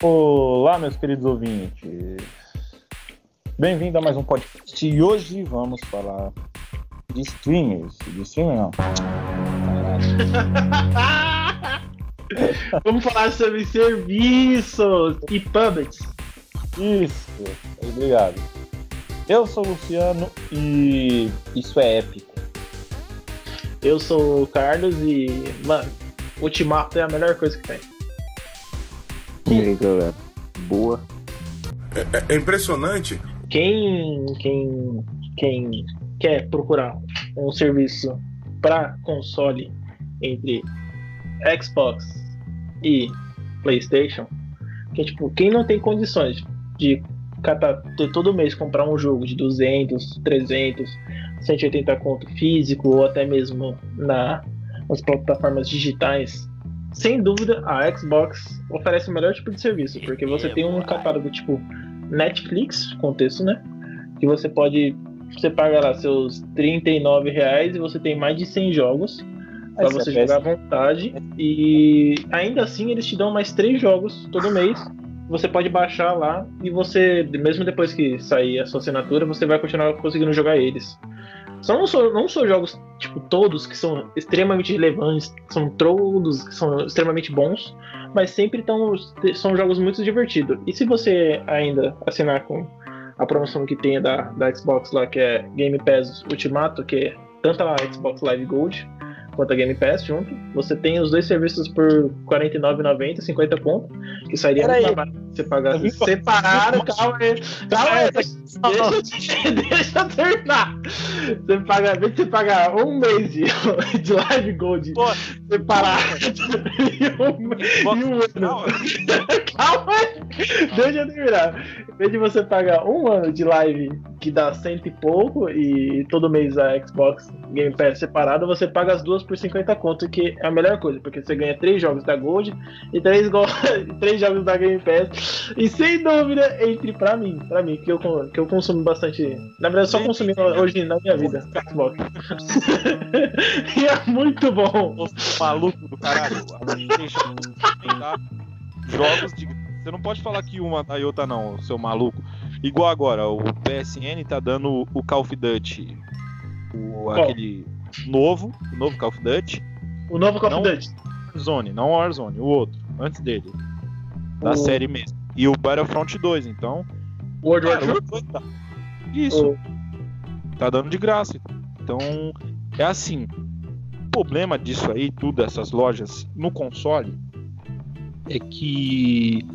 Olá, meus queridos ouvintes. Bem-vindo a mais um podcast. E hoje vamos falar de streamers. De streamer não. vamos falar sobre serviços e puppets. Isso, obrigado. Eu sou o Luciano e isso é épico. Eu sou o Carlos e, mano, Ultimato é a melhor coisa que tem. E aí, galera? Boa. É, é impressionante. Quem, quem, quem quer procurar um serviço para console entre Xbox e PlayStation, que é tipo, quem não tem condições de ter todo mês comprar um jogo de 200, 300, 180 conto físico ou até mesmo na, nas plataformas digitais sem dúvida, a Xbox oferece o melhor tipo de serviço, porque você tem um catálogo tipo Netflix, contexto, né? Que você pode. Você paga lá seus 39 reais e você tem mais de 100 jogos para você jogar à vontade. E ainda assim eles te dão mais 3 jogos todo mês. Você pode baixar lá e você, mesmo depois que sair a sua assinatura, você vai continuar conseguindo jogar eles. São, não, são, não são jogos, tipo, todos que são extremamente relevantes, são todos que são extremamente bons, mas sempre tão, são jogos muito divertidos. E se você ainda assinar com a promoção que tem da, da Xbox lá, que é Game Pass Ultimato, que é tanto a Xbox Live Gold quanto a Game Pass junto. Você tem os dois serviços por R$ 49,90, 50 ponto, que sairia muito mais barato você pagar separado. Calma aí, calma aí, deixa, deixa eu terminar. Você paga, vez você pagar um mês de, de Live Gold Pô, separado e um, e um ano. Calma aí, deixa eu terminar. Em vez de você pagar um ano de live que dá cento e pouco e todo mês a Xbox Game Pass separado, você paga as duas por 50 conto, que é a melhor coisa, porque você ganha três jogos da Gold e três, go três jogos da Game Pass. E sem dúvida, entre pra mim, pra mim, que eu, que eu consumo bastante. Na verdade, eu só consumi hoje na minha vida, Xbox. e é muito bom. Maluco do caralho. Jogos de. Você não pode falar que uma da e outra não, seu maluco. Igual agora, o PSN tá dando o Call of Duty. O, aquele novo, o novo Call of Duty. O novo Call of Duty. Warzone, não Warzone, o outro, antes dele. Da o... série mesmo. E o Battlefront 2, então. World War II? Tá. Isso. O... Tá dando de graça. Então, é assim. O problema disso aí, tudo, essas lojas no console, é que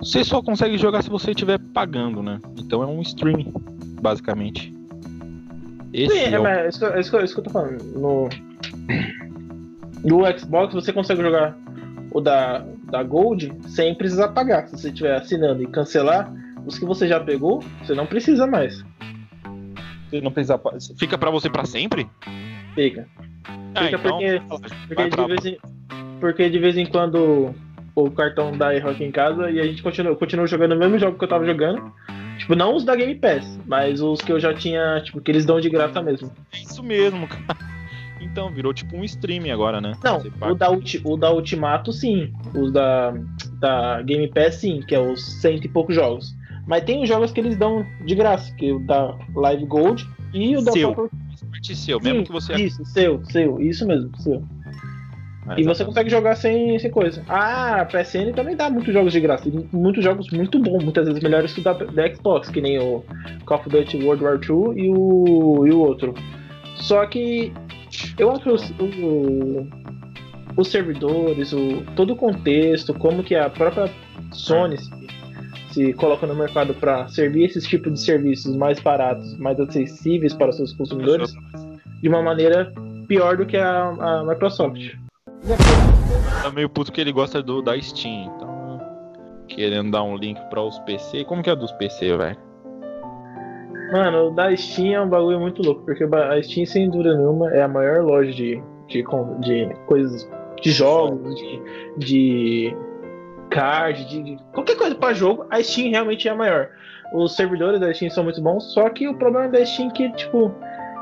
você só consegue jogar se você estiver pagando, né? Então é um streaming, basicamente. Esse Sim, é, é, o... é, isso, é, isso, é isso que eu tô falando. No, no Xbox você consegue jogar o da, da Gold sem precisar pagar. Se você estiver assinando e cancelar, os que você já pegou, você não precisa mais. Você não precisa. Fica para você para sempre? Fica. Ah, Fica então, porque, porque, de em, porque de vez em quando o cartão dá erro aqui em casa e a gente continua, continua jogando o mesmo jogo que eu tava jogando. Tipo, não os da Game Pass, mas os que eu já tinha, tipo, que eles dão de graça mesmo. É isso mesmo, cara. Então, virou tipo um streaming agora, né? Não, o da, o da Ultimato sim. Os da, da Game Pass sim, que é os cento e poucos jogos. Mas tem os jogos que eles dão de graça, que é o da Live Gold e o da seu. Própria... seu, mesmo que você. Isso, seu, seu, isso mesmo, seu. Ah, e você consegue jogar sem, sem coisa. Ah, a PSN também dá muitos jogos de graça. Muitos jogos muito bons, muitas vezes melhores que o da, da Xbox, que nem o Call of Duty World War II e o, e o outro. Só que eu acho que o, os servidores, o, todo o contexto, como que a própria Sony se, se coloca no mercado para servir esses tipos de serviços mais baratos, mais acessíveis para seus consumidores, de uma maneira pior do que a, a Microsoft. Tá meio puto que ele gosta do, da Steam, então. Querendo dar um link para os PC. Como que é dos PC, velho? Mano, o da Steam é um bagulho muito louco, porque a Steam, sem dúvida nenhuma, é a maior loja de, de, de coisas, de jogos, de, de card, de, de qualquer coisa para jogo, a Steam realmente é a maior. Os servidores da Steam são muito bons, só que o problema da Steam é que, tipo,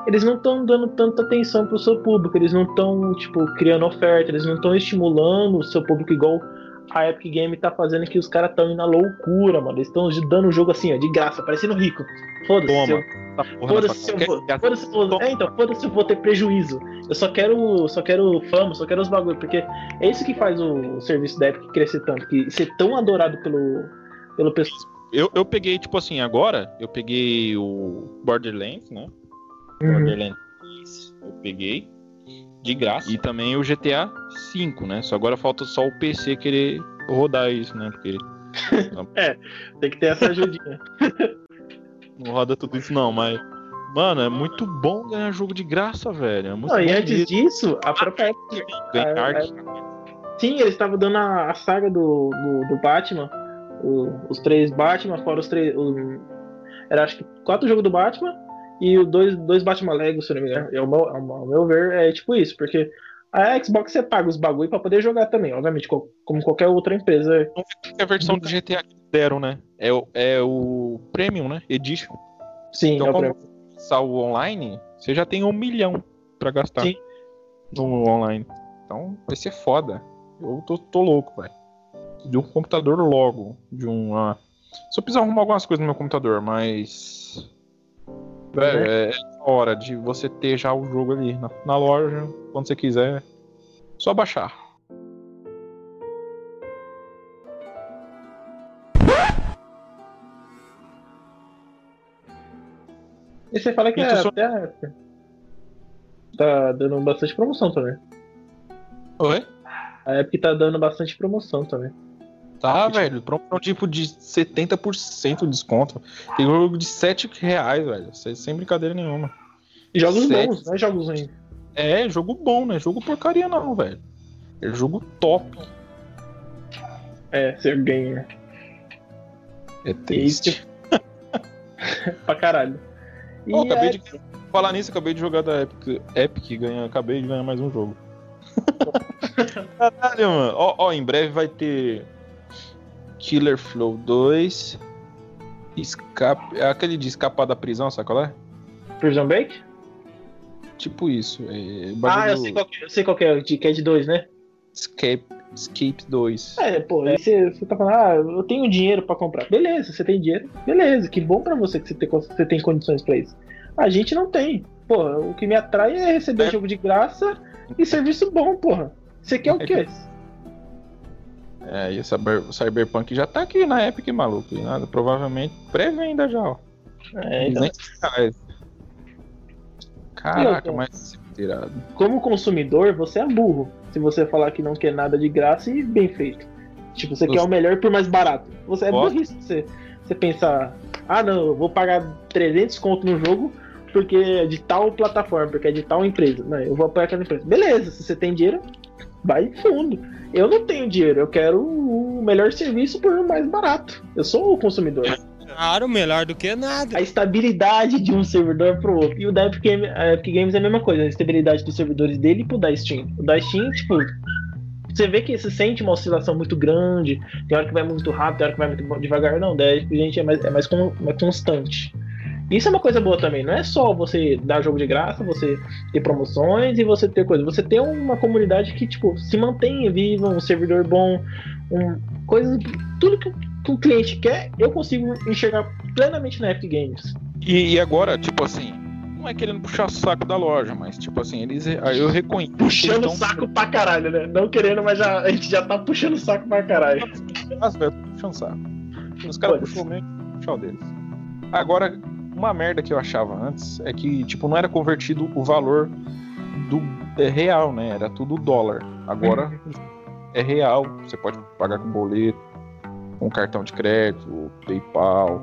eles não estão dando tanta atenção pro seu público, eles não estão, tipo, criando oferta, eles não estão estimulando o seu público igual a Epic Game tá fazendo que os caras estão indo na loucura, mano. Eles estão dando o jogo assim, ó, de graça, parecendo rico. Foda-se. Eu- Foda-se eu vou. Foda-se. É, então, foda-se se eu vou ter prejuízo. Eu só quero. Só quero fama, só quero os bagulho. Porque é isso que faz o, o serviço da Epic crescer tanto. Que ser tão adorado pelo, pelo pessoal. Eu, eu peguei, tipo assim, agora, eu peguei o Borderlands, né? Uhum. Borderlands 3, eu peguei de graça. E também o GTA 5, né? Só agora falta só o PC querer rodar isso, né? Porque Tem que ter essa ajudinha. não roda tudo isso não, mas mano, é muito bom ganhar jogo de graça, velho. É muito Não, e antes disso, a própria Epic. ganhar a- arte. Sim, eles estavam dando a, a saga do, do, do Batman. o- os três Batman, fora os três. o- era acho que quatro jogos do Batman e o dois, dois Batman Lego, se não me engano. É o meu, ao meu ver, é tipo isso, porque a Xbox você paga os bagulho pra poder jogar também, obviamente, co- como qualquer outra empresa. É a versão do GTA que deram, né? É o, é o Premium, né? Edition. Sim, Então, é o você começar o online, você já tem um milhão pra gastar Sim. no online. Então, vai ser foda. Eu tô, tô louco, velho. De um computador logo. De um. ah, Só preciso arrumar algumas coisas no meu computador, mas. Velho, é hora de você ter já o jogo ali na, na loja, quando você quiser. Só baixar. E você fala que é, só- até a Epic tá dando bastante promoção também. Oi? A Epic tá dando bastante promoção também. Tá, velho. Promoção tipo de 70% de desconto. Tem jogo de 7 reais, velho. Sem brincadeira nenhuma. E jogos Sete. bons, não é jogos ruins. É, jogo bom, né? Jogo porcaria não, velho. É jogo top. É, ser gamer. É triste. pra caralho. E Pô, acabei é- de falar nisso, acabei de jogar da Epic, Epic ganha, acabei de ganhar mais um jogo. Caralho, mano. Ó, ó, em breve vai ter Killer Flow 2. Escape, é aquele de escapar da prisão, sabe qual é? Prison Break? Tipo isso. É, Ah, eu sei qual que, eu sei qual que é, de Cat 2, né? Escape, Escape 2. É, pô, aí você, você tá falando, ah, eu tenho dinheiro pra comprar. Beleza, você tem dinheiro, beleza, que bom pra você que você tem, você tem condições pra isso. A gente não tem. Porra, o que me atrai é receber É. jogo de graça e serviço bom, porra. Você quer o quê? É, e o Cyber, o Cyberpunk já tá aqui na Epic, maluco. E nada, provavelmente pré-venda já, ó. É, então, 200 reais. Caraca, mas tirado. como consumidor, você é burro. Se você falar que não quer nada de graça e bem feito. Tipo, você Você- quer o melhor por mais barato. Você é Gosto. burrice. Você, você pensar, ah não, eu vou pagar 300 conto no jogo porque é de tal plataforma, porque é de tal empresa. Não, eu vou apoiar aquela empresa. Beleza, se você tem dinheiro, vai fundo. Eu não tenho dinheiro, eu quero o melhor serviço por mais barato. Eu sou o consumidor. Claro, melhor do que nada. a estabilidade de um servidor pro outro. E o da Epic, Game- a Epic Games é a mesma coisa, a estabilidade dos servidores dele pro da Steam. O da Steam, tipo, você vê que você sente uma oscilação muito grande, tem hora que vai muito rápido, tem hora que vai muito devagar. Não, da Epic, gente, é mais, é mais, con- mais constante. Isso é uma coisa boa também, não é só você dar jogo de graça, você ter promoções e você ter coisa. Você ter uma comunidade que, tipo, se mantenha viva, um servidor bom, um, coisas. Tudo que, que um cliente quer, eu consigo enxergar plenamente na Epic Games. E, e agora, tipo assim, não é querendo puxar o saco da loja, mas tipo assim, eles eu reconheço. Puxando o tão- saco pra caralho, né? Não querendo, mas já, a gente já tá puxando o saco pra caralho. Nossa, velho, tô puxando o saco. Os caras puxou mesmo, puxar o deles. Agora, uma merda que eu achava antes é que, tipo, não era convertido o valor do é, real, né? Era tudo dólar. Agora é real. Você pode pagar com boleto, com cartão de crédito, PayPal.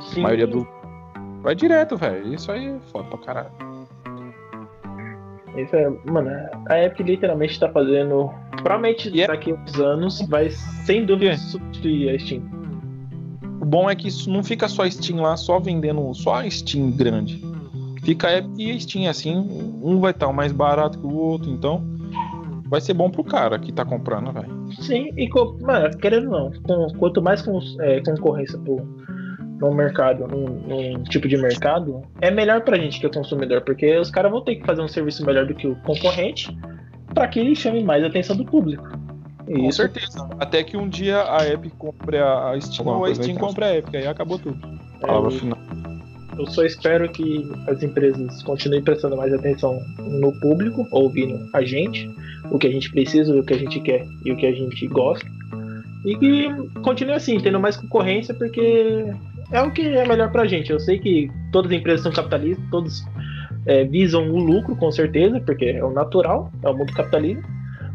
Sim. A maioria do. Vai direto, velho. Isso aí é foda pra caralho. Isso é, mano, a Epic literalmente tá fazendo. Provavelmente E é- daqui a uns anos vai sem dúvida substituir a Steam. Bom é que isso não fica só Steam lá, só vendendo só Steam grande. Fica Epic e Steam assim, um vai estar mais barato que o outro, então vai ser bom pro cara que tá comprando, velho. Sim, e mano, querendo não, com- quanto mais cons- é, concorrência pro, no mercado, num, num tipo de mercado, é melhor pra gente que é consumidor, porque os caras vão ter que fazer um serviço melhor do que o concorrente pra que ele chame mais a atenção do público. Com Isso. certeza. Até que um dia a Epic compre a Steam ou a Steam compre a Epic, aí acabou tudo. É, Palavra eu- final. Eu só espero que as empresas continuem prestando mais atenção no público, ouvindo a gente, o que a gente precisa, o que a gente quer e o que a gente gosta. E que continue assim, tendo mais concorrência, porque é o que é melhor pra gente. Eu sei que todas as empresas são capitalistas, todos é, visam o lucro, com certeza, porque é o natural, é o mundo capitalista.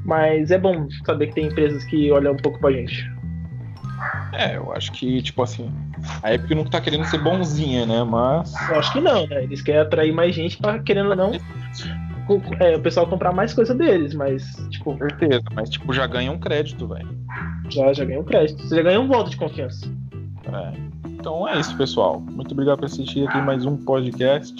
Mas é bom saber que tem empresas que olham um pouco pra gente. É, eu acho que, tipo assim, a Epic não tá querendo ser bonzinha, né? Mas. Eu acho que não, né? Eles querem atrair mais gente pra, querendo ou não, é, o pessoal comprar mais coisa deles, mas, tipo, Com certeza, mas tipo, já ganha um crédito, velho. já, já ganhou crédito. Você já ganhou um voto de confiança. É. Então é isso, pessoal. Muito obrigado por assistir aqui mais um podcast.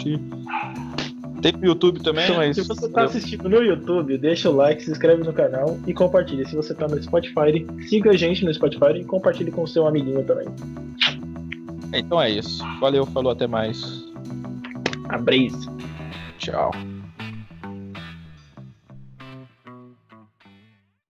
Tem pro YouTube também, Se mas. você tá assistindo no YouTube, deixa o like, se inscreve no canal e compartilha. Se você tá no Spotify, siga a gente no Spotify e compartilhe com o seu amiguinho também. Então é isso. Valeu, falou, até mais. Abraço. Tchau.